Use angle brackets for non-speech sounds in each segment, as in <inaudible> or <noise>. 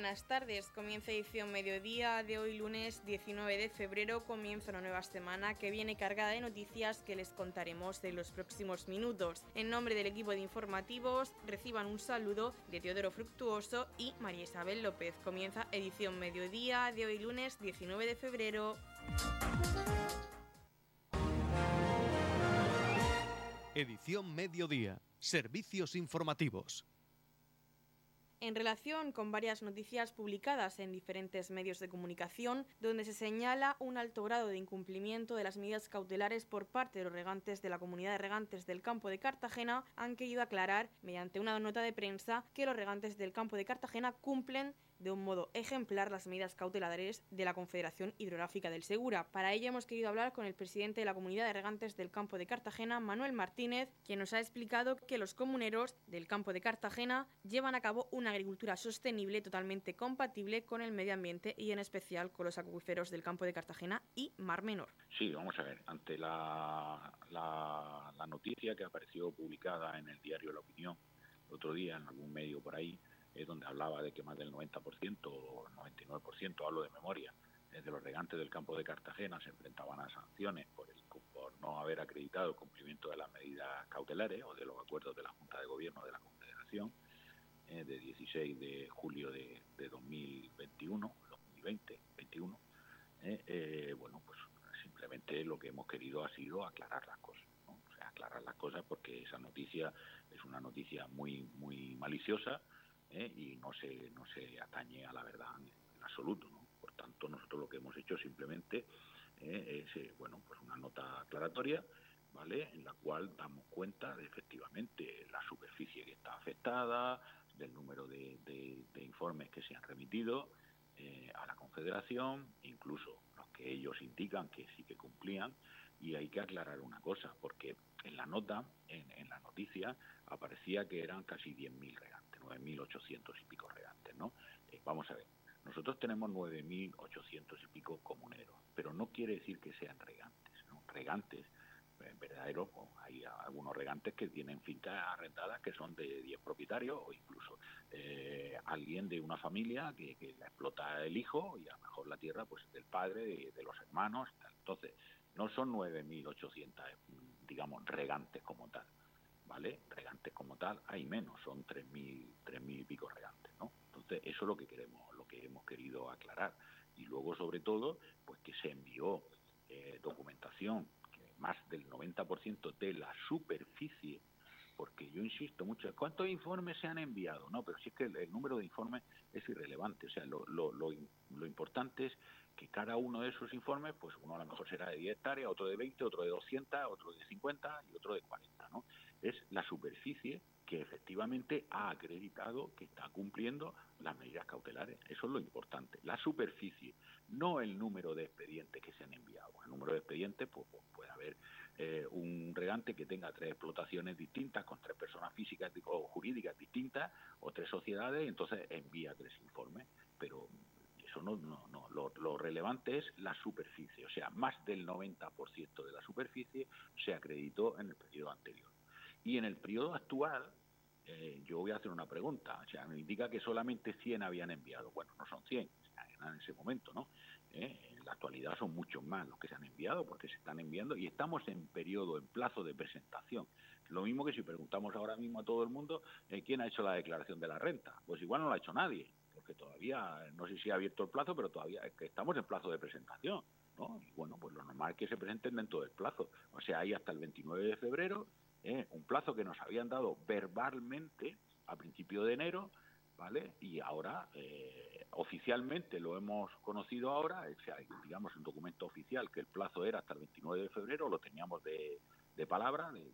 buenas tardes. Comienza edición mediodía de hoy lunes 19 de febrero. Comienza una nueva semana que viene cargada de noticias que les contaremos en los próximos minutos. En nombre del equipo de informativos, reciban un saludo de Teodoro Fructuoso y María Isabel López. Comienza edición mediodía de hoy lunes 19 de febrero. Edición mediodía. Servicios informativos en relación con varias noticias publicadas en diferentes medios de comunicación, donde se señala un alto grado de incumplimiento de las medidas cautelares por parte de los regantes de la comunidad de regantes del campo de Cartagena, han querido aclarar, mediante una nota de prensa, que los regantes del campo de Cartagena cumplen de un modo ejemplar las medidas cautelares de la Confederación Hidrográfica del Segura. Para ello hemos querido hablar con el presidente de la Comunidad de Regantes del Campo de Cartagena, Manuel Martínez, quien nos ha explicado que los comuneros del Campo de Cartagena llevan a cabo una agricultura sostenible totalmente compatible con el medio ambiente y en especial con los acuíferos del Campo de Cartagena y Mar Menor. Sí, vamos a ver, ante la, la, la noticia que apareció publicada en el diario La Opinión el otro día en algún medio por ahí, es donde hablaba de que más del 90% o 99%, hablo de memoria, de los regantes del campo de Cartagena se enfrentaban a sanciones por, el, por no haber acreditado el cumplimiento de las medidas cautelares o de los acuerdos de la Junta de Gobierno de la Confederación eh, de 16 de julio de, 2021, 2020, 21. Eh, eh, bueno, pues simplemente lo que hemos querido ha sido aclarar las cosas, aclarar las cosas porque esa noticia es una noticia muy muy maliciosa ¿eh? y no se, no se atañe a la verdad en, absoluto. Por tanto, nosotros lo que hemos hecho simplemente ¿eh? es eh, bueno, pues una nota aclaratoria ¿vale? en la cual damos cuenta de efectivamente la superficie que está afectada, del número de, informes que se han remitido a la Confederación, incluso los que ellos indican que sí que cumplían, y hay que aclarar una cosa, porque en la nota, en, en la noticia, aparecía que eran casi 10.000 regalos 9.800 y pico regantes, ¿no? Eh, vamos a ver, nosotros tenemos 9.800 y pico comuneros, pero no quiere decir que sean regantes, ¿no? Regantes, en verdadero, hay algunos regantes que tienen fincas arrendadas que son de 10 propietarios o incluso eh, alguien de una familia que, la explota el hijo y a lo mejor la tierra pues del padre, de, los hermanos, entonces no son 9.800, digamos, regantes como tal. ¿Vale? Regantes como tal hay menos, son 3.000 tres mil y pico regantes, ¿no? Entonces eso es lo que queremos, lo que hemos querido aclarar. Y luego, sobre todo, pues que se envió eh, documentación, que más del 90% de la superficie, porque yo insisto mucho, ¿cuántos informes se han enviado? No, pero es que el, número de informes es irrelevante, o sea, lo, lo, lo, lo importante es que cada uno de esos informes, pues uno a lo mejor será de 10 hectáreas, otro de 20, otro de 200, otro de 50 y otro de 40, ¿no? Es la superficie que efectivamente ha acreditado que está cumpliendo las medidas cautelares. Eso es lo importante. La superficie, no el número de expedientes que se han enviado. El número de expedientes, pues, pues puede haber eh, un regante que tenga tres explotaciones distintas con tres personas físicas o jurídicas distintas o tres sociedades entonces envía tres informes. Pero eso no, no, no. Lo, relevante es la superficie, o sea, más del 90% de la superficie se acreditó en el periodo anterior. Y en el periodo actual, eh, yo voy a hacer una pregunta, o sea, me indica que solamente 100 habían enviado. Bueno, no son 100, en ese momento, ¿no? Eh, la actualidad son muchos más los que se han enviado porque se están enviando y estamos en periodo, en plazo de presentación. Lo mismo que si preguntamos ahora mismo a todo el mundo eh, quién ha hecho la declaración de la renta. Pues igual no lo ha hecho nadie porque todavía, no sé si ha abierto el plazo, pero todavía estamos en plazo de presentación. ¿no? Y bueno, pues lo normal es que se presenten dentro del plazo. O sea, hay hasta el 29 de febrero, ¿eh? un plazo que nos habían dado verbalmente a principio de enero, ¿vale? Y ahora, eh, oficialmente lo hemos conocido ahora, o sea, digamos, un documento oficial que el plazo era hasta el 29 de febrero, lo teníamos de, de palabra, de,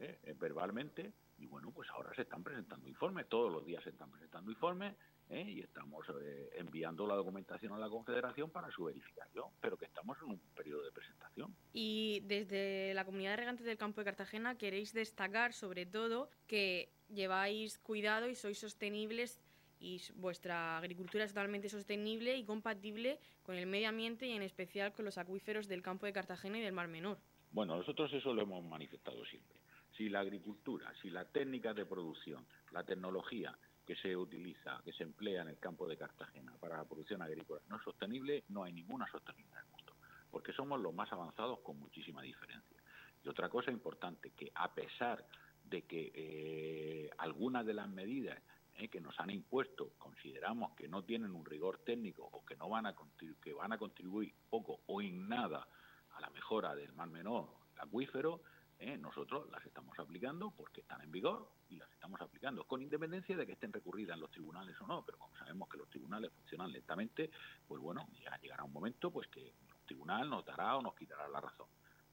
¿eh? verbalmente, y bueno, pues ahora se están presentando informes, todos los días se están presentando informes ¿eh? y estamos eh, enviando la documentación a la Confederación para su verificación, pero que estamos en un periodo de presentación. Y desde la comunidad de regantes del campo de Cartagena queréis destacar sobre todo que lleváis cuidado y sois sostenibles y vuestra agricultura es totalmente sostenible y compatible con el medio ambiente y en especial con los acuíferos del campo de Cartagena y del Mar Menor. Bueno, nosotros eso lo hemos manifestado siempre si la agricultura, si las técnicas de producción, la tecnología que se utiliza, que se emplea en el campo de Cartagena para la producción agrícola no es sostenible, no hay ninguna sostenibilidad en el mundo, porque somos los más avanzados con muchísima diferencia. Y otra cosa importante, que a pesar de que eh, algunas de las medidas eh, que nos han impuesto consideramos que no tienen un rigor técnico o que no van a que van a contribuir poco o en nada a la mejora del mar menor acuífero, eh, nosotros las estamos aplicando porque están en vigor y las estamos aplicando, con independencia de que estén recurridas en los tribunales o no, pero como sabemos que los tribunales funcionan lentamente, pues bueno, ya llegará un momento pues que el tribunal nos dará o nos quitará la razón.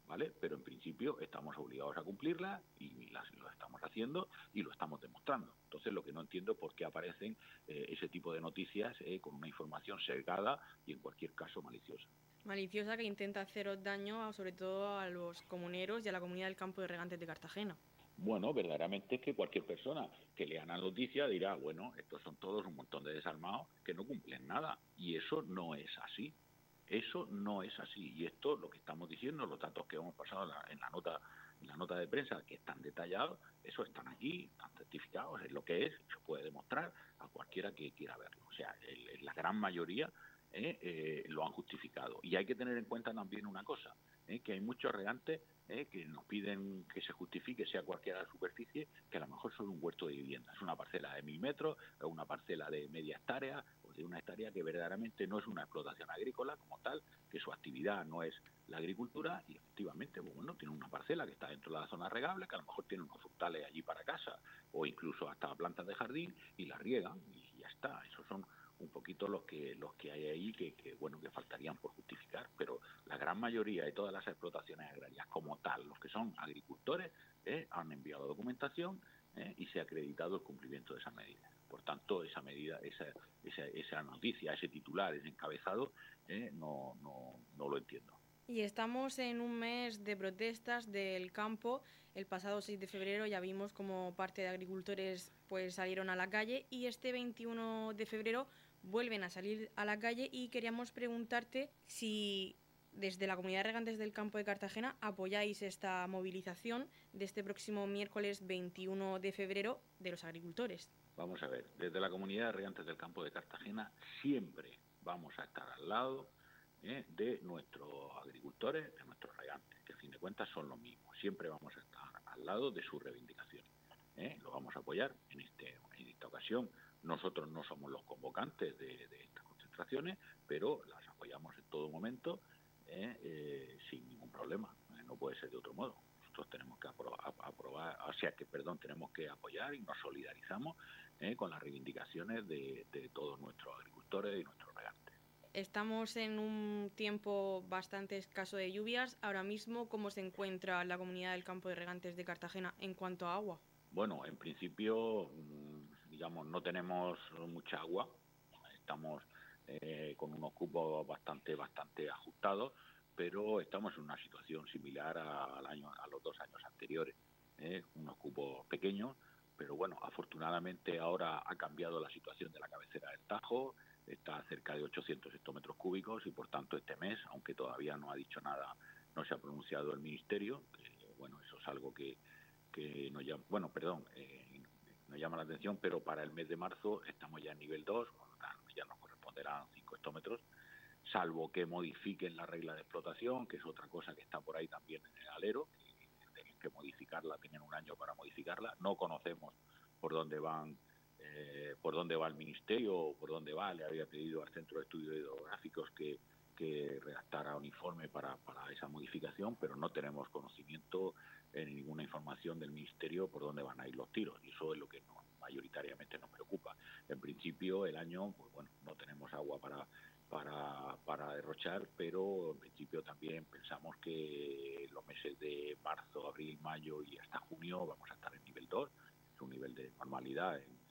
¿vale? Pero en principio estamos obligados a cumplirla y lo estamos haciendo y lo estamos demostrando. Entonces lo que no entiendo es por qué aparecen eh, ese tipo de noticias eh, con una información sesgada y en cualquier caso maliciosa. Maliciosa que intenta haceros daño sobre todo a los comuneros y a la comunidad del campo de regantes de Cartagena. Bueno, verdaderamente es que cualquier persona que lea la noticia dirá, bueno, estos son todos un montón de desarmados que no cumplen nada. Y eso no es así. Eso no es así. Y esto, lo que estamos diciendo, los datos que hemos pasado en la, nota en la nota de prensa, que están detallados, eso están aquí, están certificados, es lo que es, se puede demostrar a cualquiera que quiera verlo. O sea, la gran mayoría eh, eh, lo han justificado. Y hay que tener en cuenta también una cosa, eh, que hay muchos regantes que nos piden que se justifique, sea cualquiera la superficie, que a lo mejor son un huerto de vivienda. Es una parcela de mil metros, o una parcela de media hectárea, de una hectárea que verdaderamente no es una explotación agrícola como tal, que su actividad no es la agricultura y efectivamente, pues bueno, tiene una parcela que está dentro de la zona regable, que a lo mejor tiene unos frutales allí para casa o incluso hasta plantas de jardín y las riegan y ya está. Esos son un poquito los que los que hay ahí que, bueno que faltarían por justificar pero la gran mayoría de todas las explotaciones agrarias como tal los que son agricultores eh, han enviado documentación eh, y se ha acreditado el cumplimiento de esa medida por tanto, esa medida, esa, esa, esa noticia, ese titular, ese encabezado, eh, no, no, no lo entiendo. Y estamos en un mes de protestas del campo. El pasado 6 de febrero ya vimos como parte de agricultores pues salieron a la calle y este 21 de febrero vuelven a salir a la calle y queríamos preguntarte si desde la comunidad de regantes del campo de Cartagena apoyáis esta movilización de este próximo miércoles 21 de febrero de los agricultores. Vamos a ver, desde la comunidad de regantes del campo de Cartagena siempre vamos a estar al lado ¿eh? de nuestros agricultores, de nuestros regantes, que a fin de cuentas son los mismos. Siempre vamos a estar al lado de sus reivindicaciones. ¿eh? Lo vamos a apoyar en, este, en esta ocasión. Nosotros no somos los convocantes de, estas concentraciones, pero las apoyamos en todo momento ¿eh? sin ningún problema. no puede ser de otro modo nosotros tenemos que aprobar, o sea que, perdón, tenemos que apoyar y nos solidarizamos ¿eh? con las reivindicaciones de, todos nuestros agricultores y nuestros regantes. Estamos en un tiempo bastante escaso de lluvias. Ahora mismo, ¿cómo se encuentra la comunidad del campo de regantes de Cartagena en cuanto a agua? Bueno, en principio, mm, digamos, no tenemos mucha agua. Estamos eh, con unos cupos bastante, bastante ajustados pero estamos en una situación similar al año, a los dos años anteriores. ¿eh? Unos cupos pequeños, pero bueno, afortunadamente ahora ha cambiado la situación de la cabecera del Tajo, está cerca de 800 hectómetros cúbicos y por tanto este mes, aunque todavía no ha dicho nada, no se ha pronunciado el Ministerio, bueno, eso es algo que, que nos llama, bueno, perdón, eh, nos llama la atención, pero para el mes de marzo estamos ya en nivel 2, ya nos corresponderán 5 hectómetros, salvo que modifiquen la regla de explotación, que es otra cosa que está por ahí también en el alero, que tienen que modificarla, tienen un año para modificarla. No conocemos por dónde van, eh, por dónde va el ministerio o por dónde va. Le había pedido al Centro de Estudios Hidrográficos que, que redactara un informe para, para esa modificación, pero no tenemos conocimiento en ninguna información del ministerio por dónde van a ir los tiros y eso es lo que mayoritariamente nos preocupa. En principio el año, pues bueno, no tenemos agua para para, para derrochar, pero en principio también pensamos que los meses de marzo, abril, mayo y hasta junio vamos a estar en nivel 2, es un nivel de normalidad en,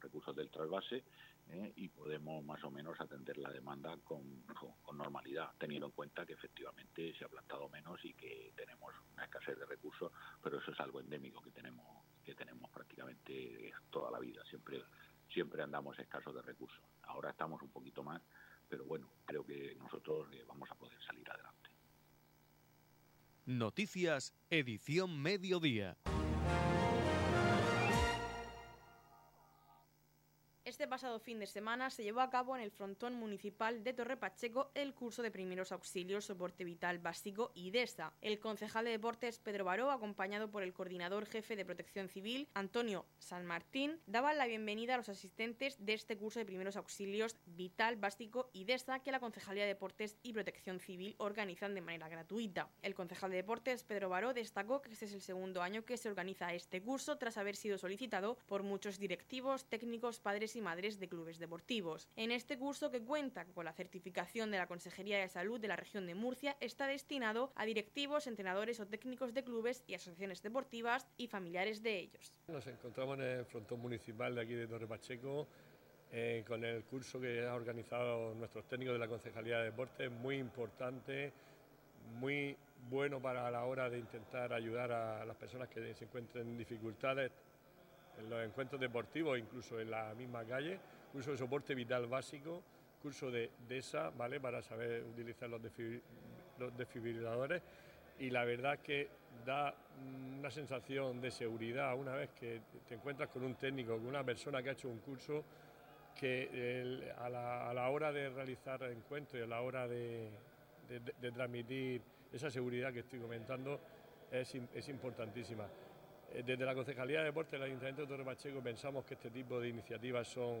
recursos del trasvase ¿eh? y podemos más o menos atender la demanda con, con, normalidad, teniendo en cuenta que efectivamente se ha plantado menos y que tenemos una escasez de recursos, pero eso es algo endémico que tenemos que tenemos prácticamente toda la vida, siempre siempre andamos escasos de recursos. Ahora estamos un poquito más, pero bueno, creo que nosotros eh, vamos a poder salir adelante. Noticias, edición mediodía. Pasado fin de semana se llevó a cabo en el frontón municipal de Torre Pacheco el curso de primeros auxilios, soporte vital básico y DESA. El concejal de deportes Pedro Baró, acompañado por el coordinador jefe de protección civil Antonio San Martín, daban la bienvenida a los asistentes de este curso de primeros auxilios vital básico y DESA que la Concejalía de Deportes y Protección Civil organizan de manera gratuita. El concejal de deportes Pedro Baró destacó que este es el segundo año que se organiza este curso tras haber sido solicitado por muchos directivos, técnicos, padres y madres de clubes deportivos. En este curso, que cuenta con la certificación de la Consejería de Salud de la región de Murcia, está destinado a directivos, entrenadores o técnicos de clubes y asociaciones deportivas y familiares de ellos. Nos encontramos en el frontón municipal de aquí de Torre Pacheco. Eh, con el curso que han organizado nuestros técnicos de la Concejalía de Deportes, muy importante, muy bueno para la hora de intentar ayudar a las personas que se encuentren en dificultades, en los encuentros deportivos, incluso en la misma calle, curso de soporte vital básico, curso de DESA, ¿vale? Para saber utilizar los, desfibriladores y la verdad que da una sensación de seguridad una vez que te encuentras con un técnico, con una persona que ha hecho un curso que a, la, hora de realizar encuentros y a la hora de, transmitir esa seguridad que estoy comentando es, es importantísima. Eh, desde la Concejalía de Deportes del Ayuntamiento de Torre Pacheco pensamos que este tipo de iniciativas son,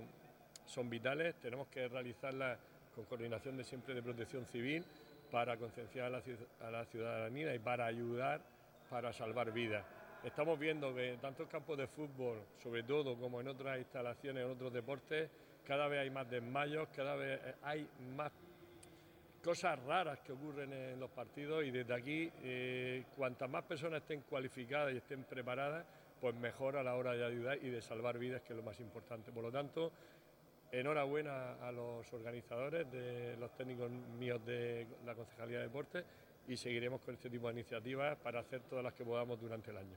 son vitales, tenemos que realizarlas con coordinación de siempre de protección civil para concienciar a la, ciudadanía y para ayudar para salvar vidas. Estamos viendo que tanto en campos de fútbol, sobre todo, como en otras instalaciones, en otros deportes, cada vez hay más desmayos, cada vez hay más cosas raras que ocurren en los partidos y desde aquí, eh, cuantas más personas estén cualificadas y estén preparadas, pues mejor a la hora de ayudar y de salvar vidas, que es lo más importante. Por lo tanto, enhorabuena a los organizadores, de los técnicos míos de la Concejalía de Deportes y seguiremos con este tipo de iniciativas para hacer todas las que podamos durante el año.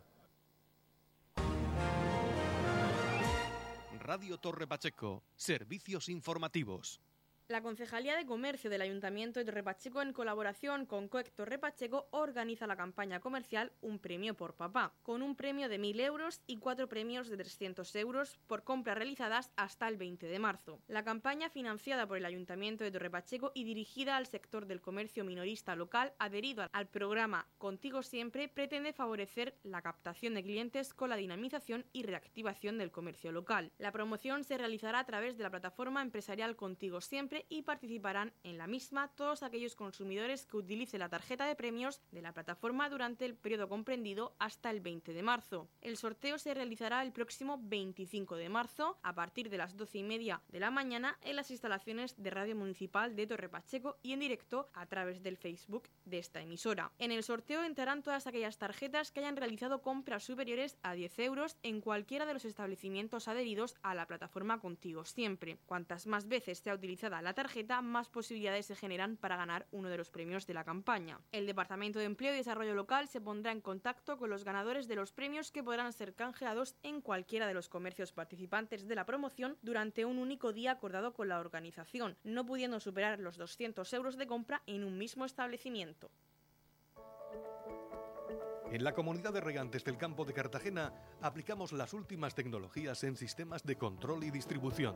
Radio Torre Pacheco, servicios informativos. La Concejalía de Comercio del Ayuntamiento de Torrepacheco, en colaboración con COEC Torrepacheco, organiza la campaña comercial Un Premio por Papá, con un premio de 1.000 euros y cuatro premios de 300 euros por compras realizadas hasta el 20 de marzo. La campaña, financiada por el Ayuntamiento de Torrepacheco y dirigida al sector del comercio minorista local, adherido al programa Contigo Siempre, pretende favorecer la captación de clientes con la dinamización y reactivación del comercio local. La promoción se realizará a través de la plataforma empresarial Contigo Siempre y participarán en la misma todos aquellos consumidores que utilicen la tarjeta de premios de la plataforma durante el periodo comprendido hasta el 20 de marzo. El sorteo se realizará el próximo 25 de marzo a partir de las 12 y media de la mañana en las instalaciones de Radio Municipal de Torre Pacheco y en directo a través del Facebook de esta emisora. En el sorteo entrarán todas aquellas tarjetas que hayan realizado compras superiores a 10 euros en cualquiera de los establecimientos adheridos a la plataforma Contigo Siempre. Cuantas más veces sea utilizada la tarjeta, más posibilidades se generan para ganar uno de los premios de la campaña. El Departamento de Empleo y Desarrollo Local se pondrá en contacto con los ganadores de los premios que podrán ser canjeados en cualquiera de los comercios participantes de la promoción durante un único día acordado con la organización, no pudiendo superar los 200 euros de compra en un mismo establecimiento. En la comunidad de regantes del campo de Cartagena aplicamos las últimas tecnologías en sistemas de control y distribución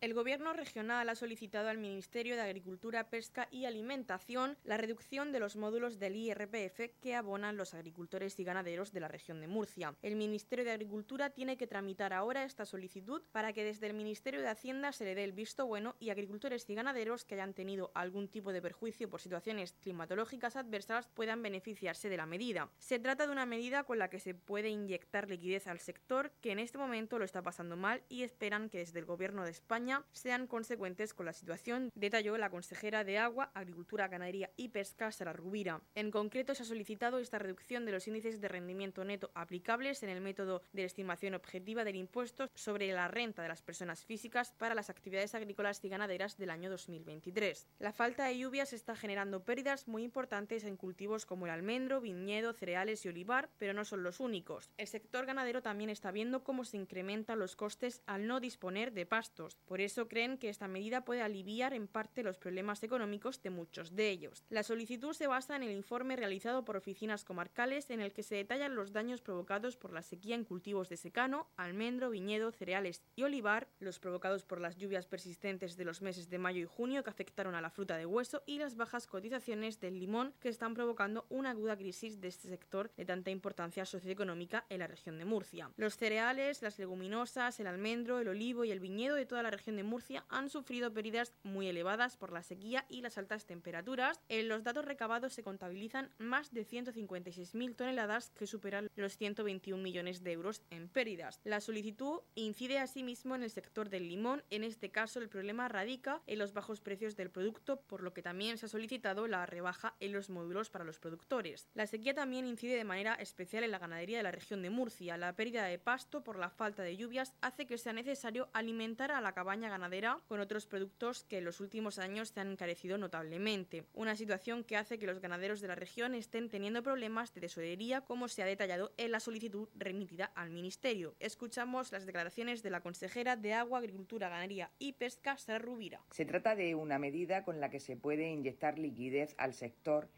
El Gobierno regional ha solicitado al Ministerio de Agricultura, Pesca y Alimentación la reducción de los módulos del IRPF que abonan los agricultores y ganaderos de la región de Murcia. El Ministerio de Agricultura tiene que tramitar ahora esta solicitud para que desde el Ministerio de Hacienda se le dé el visto bueno y agricultores y ganaderos que hayan tenido algún tipo de perjuicio por situaciones climatológicas adversas puedan beneficiarse de la medida. Se trata de una medida con la que se puede inyectar liquidez al sector que en este momento lo está pasando mal y esperan que desde el Gobierno de España Sean consecuentes con la situación, detalló la consejera de Agua, Agricultura, Ganadería y Pesca, Sara Rubira. En concreto, se ha solicitado esta reducción de los índices de rendimiento neto aplicables en el método de estimación objetiva del impuesto sobre la renta de las personas físicas para las actividades agrícolas y ganaderas del año 2023. La falta de lluvias está generando pérdidas muy importantes en cultivos como el almendro, viñedo, cereales y olivar, pero no son los únicos. El sector ganadero también está viendo cómo se incrementan los costes al no disponer de pastos. Por eso creen que esta medida puede aliviar en parte los problemas económicos de muchos de ellos. La solicitud se basa en el informe realizado por oficinas comarcales en el que se detallan los daños provocados por la sequía en cultivos de secano, almendro, viñedo, cereales y olivar, los provocados por las lluvias persistentes de los meses de mayo y junio que afectaron a la fruta de hueso y las bajas cotizaciones del limón que están provocando una aguda crisis de este sector de tanta importancia socioeconómica en la región de Murcia. Los cereales, las leguminosas, el almendro, el olivo y el viñedo de toda la región de Murcia han sufrido pérdidas muy elevadas por la sequía y las altas temperaturas. En los datos recabados se contabilizan más de 156.000 toneladas que superan los 121 millones de euros en pérdidas. La solicitud incide asimismo en el sector del limón. En este caso, el problema radica en los bajos precios del producto, por lo que también se ha solicitado la rebaja en los módulos para los productores. La sequía también incide de manera especial en la ganadería de la región de Murcia. La pérdida de pasto por la falta de lluvias hace que sea necesario alimentar a la cabaña ganadera con otros productos que en los últimos años se han encarecido notablemente. Una situación que hace que los ganaderos de la región estén teniendo problemas de tesorería, como se ha detallado en la solicitud remitida al Ministerio. Escuchamos las declaraciones de la consejera de Agua, Agricultura, Ganadería y Pesca, Sara Rubira. Se trata de una medida con la que se puede inyectar liquidez al sector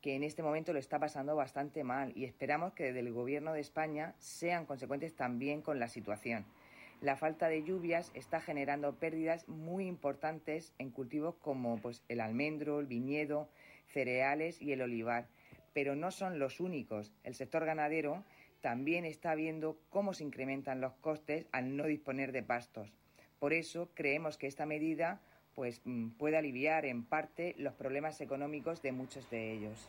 que en este momento lo está pasando bastante mal y esperamos que desde el Gobierno de España sean consecuentes también con la situación. La falta de lluvias está generando pérdidas muy importantes en cultivos como pues, el almendro, el viñedo, cereales y el olivar, pero no son los únicos. El sector ganadero también está viendo cómo se incrementan los costes al no disponer de pastos. Por eso creemos que esta medida pues, mm, puede aliviar en parte los problemas económicos de muchos de ellos.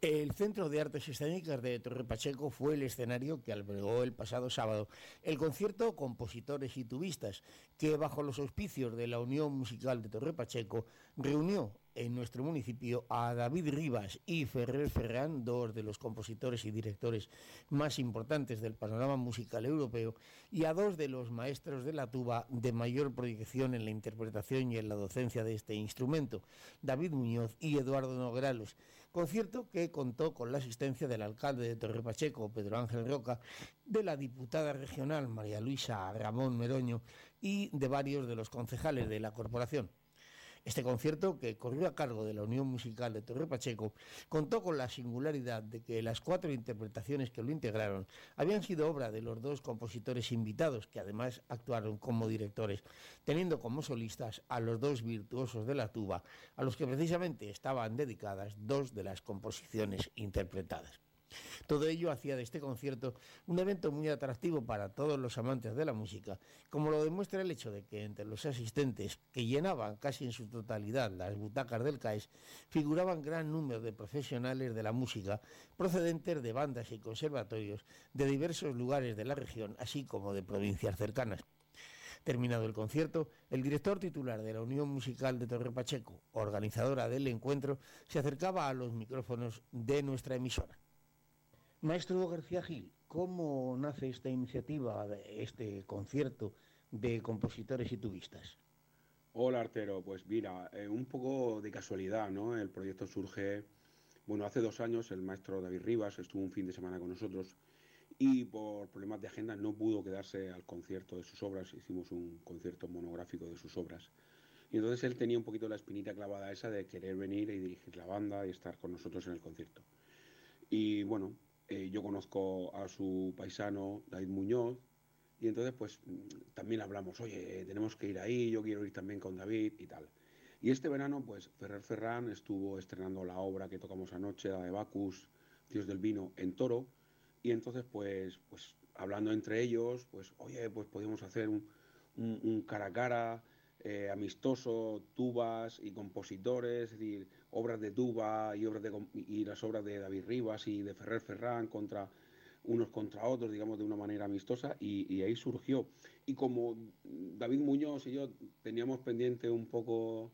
El Centro de Artes Escénicas de Torre Pacheco fue el escenario que albergó el pasado sábado el concierto Compositores y Tubistas, que bajo los auspicios de la Unión Musical de Torre Pacheco reunió en nuestro municipio a David Rivas y Ferrer Ferran, dos de los compositores y directores más importantes del panorama musical europeo, y a dos de los maestros de la tuba de mayor proyección en la interpretación y en la docencia de este instrumento, David Muñoz y Eduardo Nogralos. Concierto que contó con la asistencia del alcalde de Torre Pacheco, Pedro Ángel Roca, de la diputada regional María Luisa Ramón Meroño y de varios de los concejales de la corporación. Este concierto, que corrió a cargo de la Unión Musical de Torre Pacheco, contó con la singularidad de que las cuatro interpretaciones que lo integraron habían sido obra de los dos compositores invitados, que además actuaron como directores, teniendo como solistas a los dos virtuosos de la tuba, a los que precisamente estaban dedicadas dos de las composiciones interpretadas. Todo ello hacía de este concierto un evento muy atractivo para todos los amantes de la música, como lo demuestra el hecho de que entre los asistentes, que llenaban casi en su totalidad las butacas del CAES, figuraban gran número de profesionales de la música procedentes de bandas y conservatorios de diversos lugares de la región, así como de provincias cercanas. Terminado el concierto, el director titular de la Unión Musical de Torre Pacheco, organizadora del encuentro, se acercaba a los micrófonos de nuestra emisora. Maestro García Gil, ¿cómo nace esta iniciativa, este concierto de compositores y tubistas? Hola Artero, pues mira, eh, un poco de casualidad, ¿no? El proyecto surge, bueno, hace dos años el maestro David Rivas estuvo un fin de semana con nosotros y por problemas de agenda no pudo quedarse al concierto de sus obras, hicimos un concierto monográfico de sus obras. Y entonces él tenía un poquito la espinita clavada esa de querer venir y dirigir la banda y estar con nosotros en el concierto. Y bueno, eh, yo conozco a su paisano David Muñoz y entonces pues también hablamos, oye, tenemos que ir ahí, yo quiero ir también con David y tal. Y este verano, pues Ferrer Ferran estuvo estrenando la obra que tocamos anoche, la de Bacus, Dios del Vino, en Toro. Y entonces, pues, pues hablando entre ellos, pues, oye, pues podíamos hacer un, un, cara a cara eh, amistoso, tubas y compositores, es decir, obras de tuba y, obras de, y las obras de David Rivas y de Ferrer Ferran contra unos contra otros, digamos, de una manera amistosa, y, ahí surgió. Y como David Muñoz y yo teníamos pendiente un poco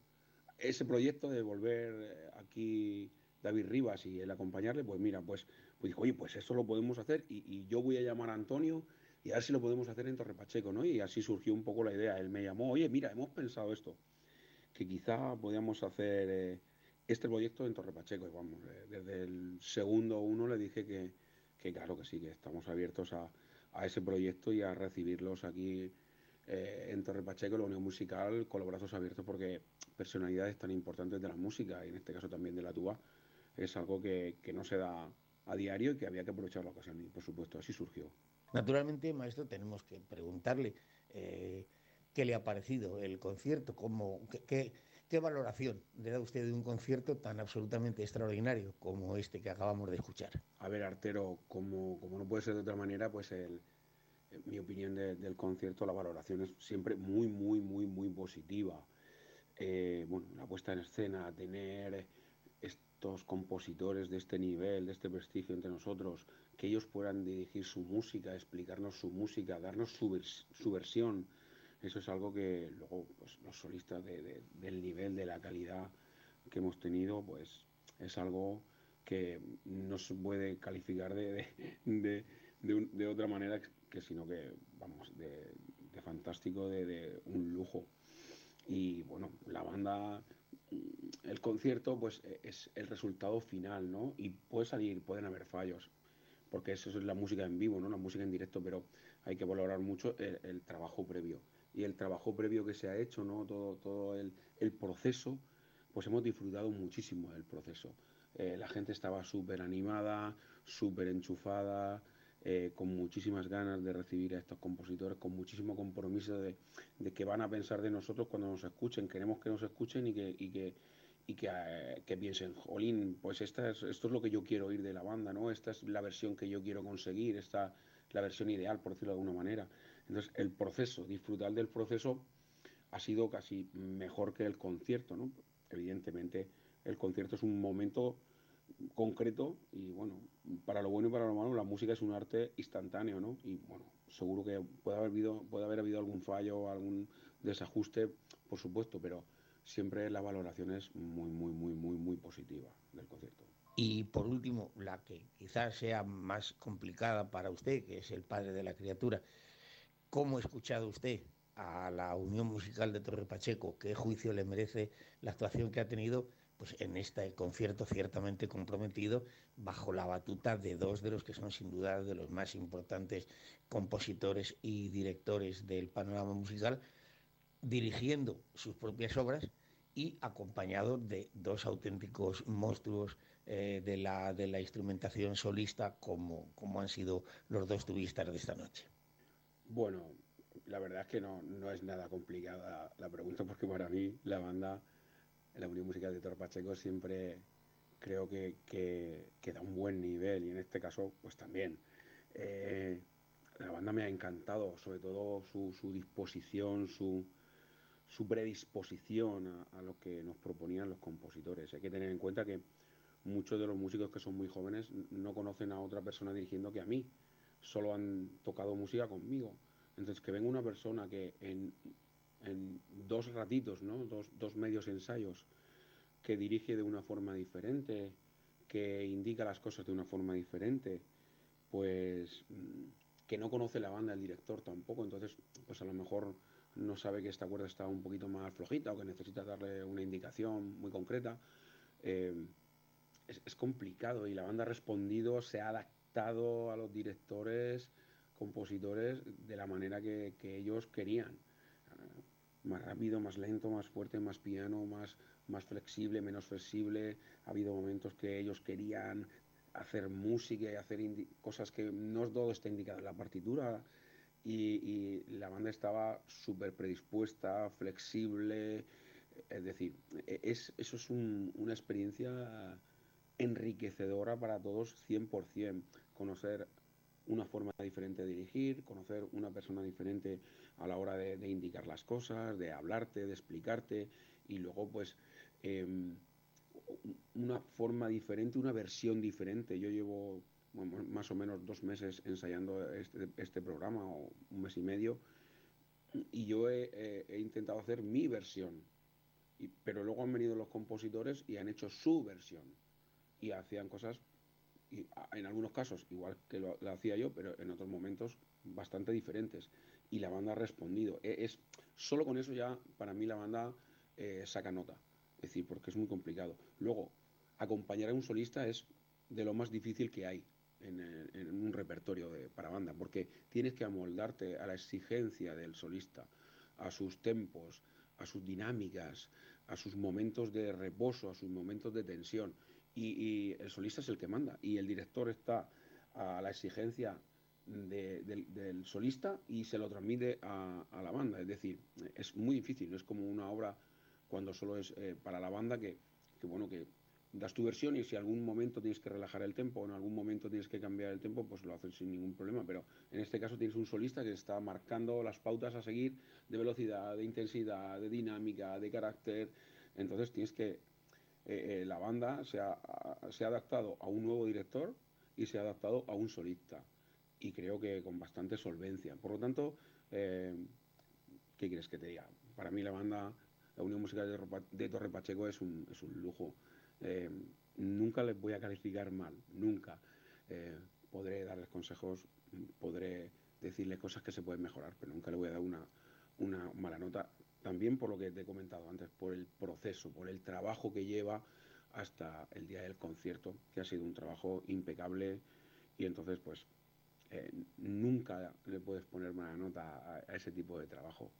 ese proyecto de volver eh, aquí David Rivas y el acompañarle, pues mira, pues, pues dijo, oye, pues eso lo podemos hacer y, yo voy a llamar a Antonio y a ver si lo podemos hacer en Torre Pacheco, ¿no? Y así surgió un poco la idea. Él me llamó, oye, mira, hemos pensado esto, que quizá podíamos hacer eh, este proyecto en Torre Pacheco. Y vamos, eh, desde el segundo uno le dije que, que claro que sí, que estamos abiertos a, ese proyecto y a recibirlos aquí eh, en Torre Pacheco, la Unión Musical, con los brazos abiertos, porque personalidades tan importantes de la música, y en este caso también de la tuba, es algo que, no se da a diario y que había que aprovechar la ocasión. Y por supuesto, así surgió. Naturalmente, maestro, tenemos que preguntarle eh, qué le ha parecido el concierto, cómo, qué, ¿Qué valoración le da usted de un concierto tan absolutamente extraordinario como este que acabamos de escuchar? A ver, Artero, como, como no puede ser de otra manera, pues el, mi opinión del concierto, la valoración es siempre muy, muy, muy, muy positiva. Eh, bueno, la puesta en escena, tener estos compositores de este nivel, de este prestigio entre nosotros, que ellos puedan dirigir su música, explicarnos su música, darnos su, su versión eso es algo que luego pues, los solistas del nivel, de la calidad que hemos tenido, pues es algo que no se puede calificar de, de, otra manera que sino que, vamos, de, fantástico, de, un lujo. Y bueno, la banda, el concierto, pues es el resultado final, ¿no? Y puede salir, pueden haber fallos, porque eso es la música en vivo, ¿no? La música en directo, pero hay que valorar mucho el trabajo previo y el trabajo previo que se ha hecho, ¿no? todo, todo el, proceso, pues hemos disfrutado muchísimo del proceso. Eh, la gente estaba súper animada, súper enchufada, eh, con muchísimas ganas de recibir a estos compositores, con muchísimo compromiso de, que van a pensar de nosotros cuando nos escuchen. Queremos que nos escuchen y que, y que, y que, eh, piensen, jolín, pues esta es, esto es lo que yo quiero oír de la banda, ¿no? Esta es la versión que yo quiero conseguir, esta la versión ideal, por decirlo de alguna manera. Entonces, el proceso, disfrutar del proceso ha sido casi mejor que el concierto, ¿no? Evidentemente, el concierto es un momento concreto y bueno, para lo bueno y para lo malo, la música es un arte instantáneo, ¿no? Y bueno, seguro que puede haber habido, puede haber habido algún fallo, algún desajuste, por supuesto, pero siempre la valoración es muy, muy, muy, muy, muy positiva del concierto. Y por último, la que quizás sea más complicada para usted, que es el padre de la criatura, ¿Cómo ha escuchado usted a la Unión Musical de Torre Pacheco? ¿Qué juicio le merece la actuación que ha tenido pues, en este concierto ciertamente comprometido bajo la batuta de dos de los que son sin duda de los más importantes compositores y directores del panorama musical, dirigiendo sus propias obras y acompañado de dos auténticos monstruos eh, de, la, de la instrumentación solista como, como han sido los dos tubistas de esta noche. Bueno, la verdad es que no, es nada complicada la pregunta <laughs> porque para mí la banda, la Unión Musical de Toro Pacheco siempre creo que, que, da un buen nivel y en este caso pues también. Eh, la banda me ha encantado, sobre todo su, disposición, su, predisposición a, a, lo que nos proponían los compositores. Hay que tener en cuenta que muchos de los músicos que son muy jóvenes no conocen a otra persona dirigiendo que a mí solo han tocado música conmigo. Entonces, que venga una persona que en, dos ratitos, ¿no? dos, dos medios ensayos, que dirige de una forma diferente, que indica las cosas de una forma diferente, pues mm, que no conoce la banda, el director tampoco, entonces pues a lo mejor no sabe que esta cuerda está un poquito más flojita o que necesita darle una indicación muy concreta. Eh, es, es, complicado y la banda ha respondido, se ha adaptado a los directores, compositores de la manera que, ellos querían. Ah, más rápido, más lento, más fuerte, más piano, más, más flexible, menos flexible. Ha habido momentos que ellos querían hacer música y hacer cosas que no todo está indicado en la partitura. Y, la banda estaba súper predispuesta, flexible, Es decir, e, es, eso es una experiencia enriquecedora para todos 100%. Conocer una forma diferente de dirigir, conocer una persona diferente a la hora de, indicar las cosas, de hablarte, de explicarte y luego pues em, una forma diferente, una versión diferente. Yo llevo más o menos dos meses ensayando este, este, programa o un mes y medio y yo he, intentado hacer mi versión, pero luego han venido los compositores y han hecho su versión y hacían cosas en algunos casos igual que lo, hacía yo, pero en otros momentos bastante diferentes. Y la banda ha respondido. E, es, solo con eso ya para mí la banda eh, saca nota. Es decir, porque es muy complicado. Luego, acompañar a un solista es de lo más difícil que hay en, un repertorio de, para banda, porque tienes que amoldarte a la exigencia del solista, a sus tempos, a sus dinámicas, a sus momentos de reposo, a sus momentos de tensión y, el solista es el que manda y el director está a la exigencia del, solista y se lo transmite a, la banda. Es decir, es muy difícil, no es como una obra cuando solo es eh, para la banda que, bueno, que das tu versión y si algún momento tienes que relajar el tempo o en algún momento tienes que cambiar el tempo, pues lo haces sin ningún problema. Pero en este caso tienes un solista que está marcando las pautas a seguir de velocidad, de intensidad, de dinámica, de carácter. Entonces tienes que eh, eh, la banda se ha, adaptado a un nuevo director y se ha adaptado a un solista. Y creo que con bastante solvencia. Por lo tanto, eh, ¿qué quieres que te diga? Para mí la banda, la Unión Musical de, Torre Pacheco es un, es un lujo. nunca les voy a calificar mal, nunca. podré darles consejos, podré decirles cosas que se pueden mejorar, pero nunca le voy a dar una, una mala nota también por lo que te he comentado antes, por el proceso, por el trabajo que lleva hasta el día del concierto, que ha sido un trabajo impecable y entonces pues eh, nunca le puedes poner mala nota a ese tipo de trabajo.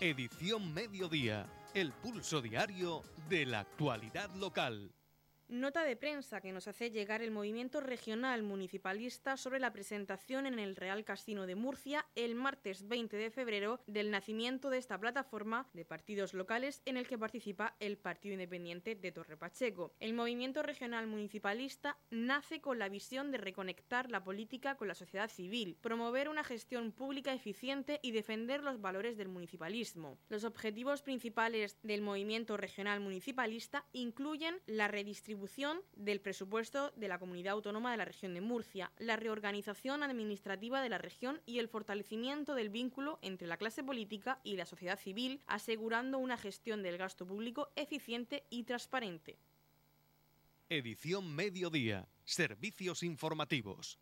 Edición Mediodía, el pulso diario de la actualidad local. Nota de prensa que nos hace llegar el movimiento regional municipalista sobre la presentación en el Real Casino de Murcia el martes 20 de febrero del nacimiento de esta plataforma de partidos locales en el que participa el Partido Independiente de Torre Pacheco. El movimiento regional municipalista nace con la visión de reconectar la política con la sociedad civil, promover una gestión pública eficiente y defender los valores del municipalismo. Los objetivos principales del movimiento regional municipalista incluyen la redistribución del presupuesto de la Comunidad Autónoma de la Región de Murcia, la reorganización administrativa de la región y el fortalecimiento del vínculo entre la clase política y la sociedad civil, asegurando una gestión del gasto público eficiente y transparente. Edición Mediodía. Servicios informativos.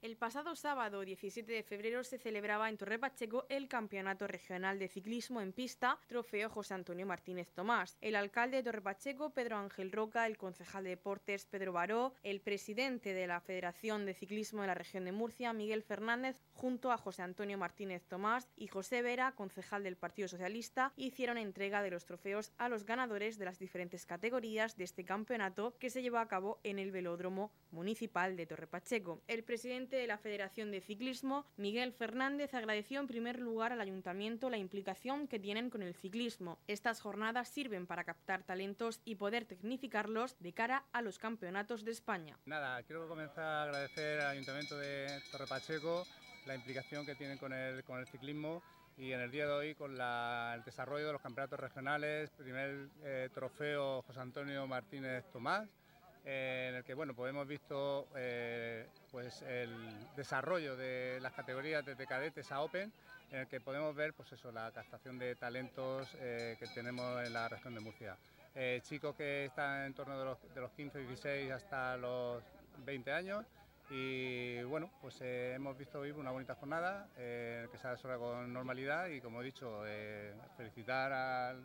El pasado sábado 17 de febrero se celebraba en Torre Pacheco el Campeonato Regional de Ciclismo en Pista, Trofeo José Antonio Martínez Tomás. El alcalde de Torre Pacheco, Pedro Ángel Roca, el concejal de Deportes, Pedro Baró, el presidente de la Federación de Ciclismo de la región de Murcia, Miguel Fernández, junto a José Antonio Martínez Tomás y José Vera, concejal del Partido Socialista, hicieron entrega de los trofeos a los ganadores de las diferentes categorías de este campeonato que se llevó a cabo en el Velódromo Municipal de Torre Pacheco. El presidente de la Federación de Ciclismo, Miguel Fernández, agradeció en primer lugar al ayuntamiento la implicación que tienen con el ciclismo. Estas jornadas sirven para captar talentos y poder tecnificarlos de cara a los campeonatos de España. Nada, quiero comenzar a agradecer al ayuntamiento de Torre Pacheco la implicación que tienen con el, con el ciclismo y en el día de hoy con el desarrollo de los campeonatos regionales, primer eh, trofeo José Antonio Martínez Tomás, en el que bueno, pues hemos visto eh, pues el desarrollo de las categorías desde cadetes a Open, en el que podemos ver pues eso, la captación de talentos eh, que tenemos en la región de Murcia. chicos que están en torno de los, de los 15, 16 hasta los 20 años y bueno, pues hemos visto hoy una bonita jornada que se ha con normalidad y como he dicho, felicitar al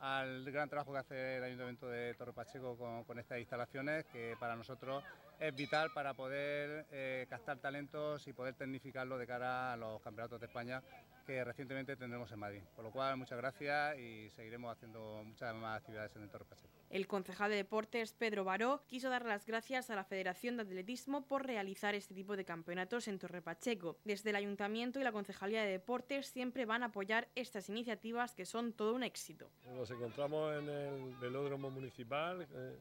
al gran trabajo que hace el Ayuntamiento de Torre Pacheco con, estas instalaciones, que para nosotros es vital para poder eh, captar talentos y poder tecnificarlo de cara a los campeonatos de España que recientemente tendremos en Madrid. Por lo cual, muchas gracias y seguiremos haciendo muchas más actividades en el Torre Pacheco. El concejal de deportes, Pedro Baró, quiso dar las gracias a la Federación de Atletismo por realizar este tipo de campeonatos en Torre Pacheco. Desde el Ayuntamiento y la Concejalía de Deportes siempre van a apoyar estas iniciativas que son todo un éxito. Nos encontramos en el velódromo municipal. Eh,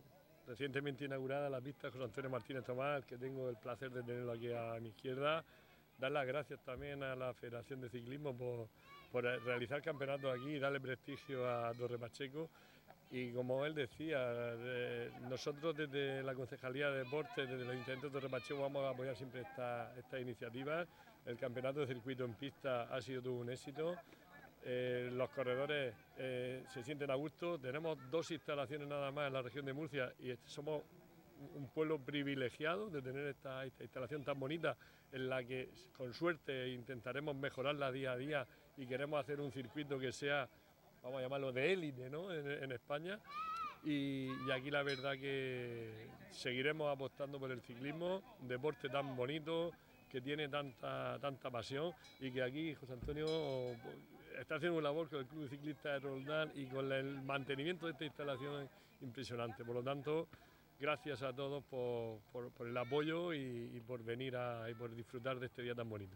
recientemente inaugurada la pista José Antonio Martínez Tomás, que tengo el placer de tenerlo aquí a mi izquierda. Dar las gracias también a la Federación de Ciclismo por, por realizar campeonatos aquí y darle prestigio a Torre Pacheco. Y como él decía, nosotros desde la Concejalía de Deportes, desde el Ayuntamiento de Torre Pacheco, vamos a apoyar siempre estas esta iniciativas. El campeonato de circuito en pista ha sido todo un éxito. Eh, los corredores eh, se sienten a gusto. Tenemos dos instalaciones nada más en la región de Murcia y somos un pueblo privilegiado de tener esta, instalación tan bonita en la que con suerte intentaremos mejorarla día a día y queremos hacer un circuito que sea, vamos a llamarlo de élite ¿no? en, España. Y, y, aquí la verdad que seguiremos apostando por el ciclismo, un deporte tan bonito, que tiene tanta, tanta pasión y que aquí José Antonio está haciendo una labor con el Club de Ciclistas de Roldán y con el mantenimiento de esta instalación impresionante. Por lo tanto, gracias a todos por, el apoyo y, por venir a, y por disfrutar de este día tan bonito.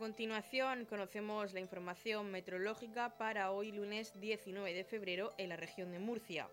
Continuación conocemos la información meteorológica para hoy lunes 19 de febrero en la región de Murcia.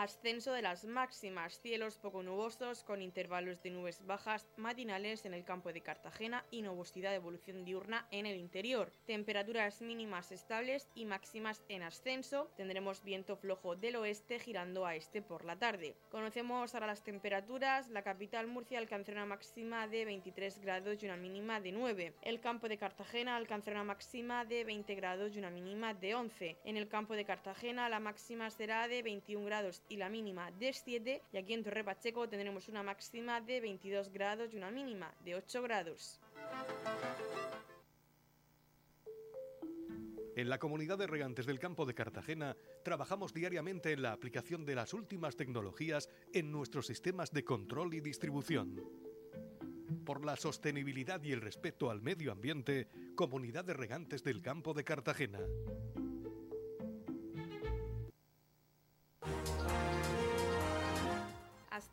Ascenso de las máximas, cielos poco nubosos con intervalos de nubes bajas matinales en el campo de Cartagena y nubosidad de evolución diurna en el interior. Temperaturas mínimas estables y máximas en ascenso. Tendremos viento flojo del oeste girando a este por la tarde. Conocemos ahora las temperaturas. La capital Murcia alcanzará una máxima de 23 grados y una mínima de 9. El campo de Cartagena alcanzará una máxima de 20 grados y una mínima de 11. En el campo de Cartagena la máxima será de 21 grados y la mínima de 7 y aquí en Torre Pacheco tendremos una máxima de 22 grados y una mínima de 8 grados. En la comunidad de regantes del campo de Cartagena trabajamos diariamente en la aplicación de las últimas tecnologías en nuestros sistemas de control y distribución. Por la sostenibilidad y el respeto al medio ambiente, Comunidad de Regantes del Campo de Cartagena.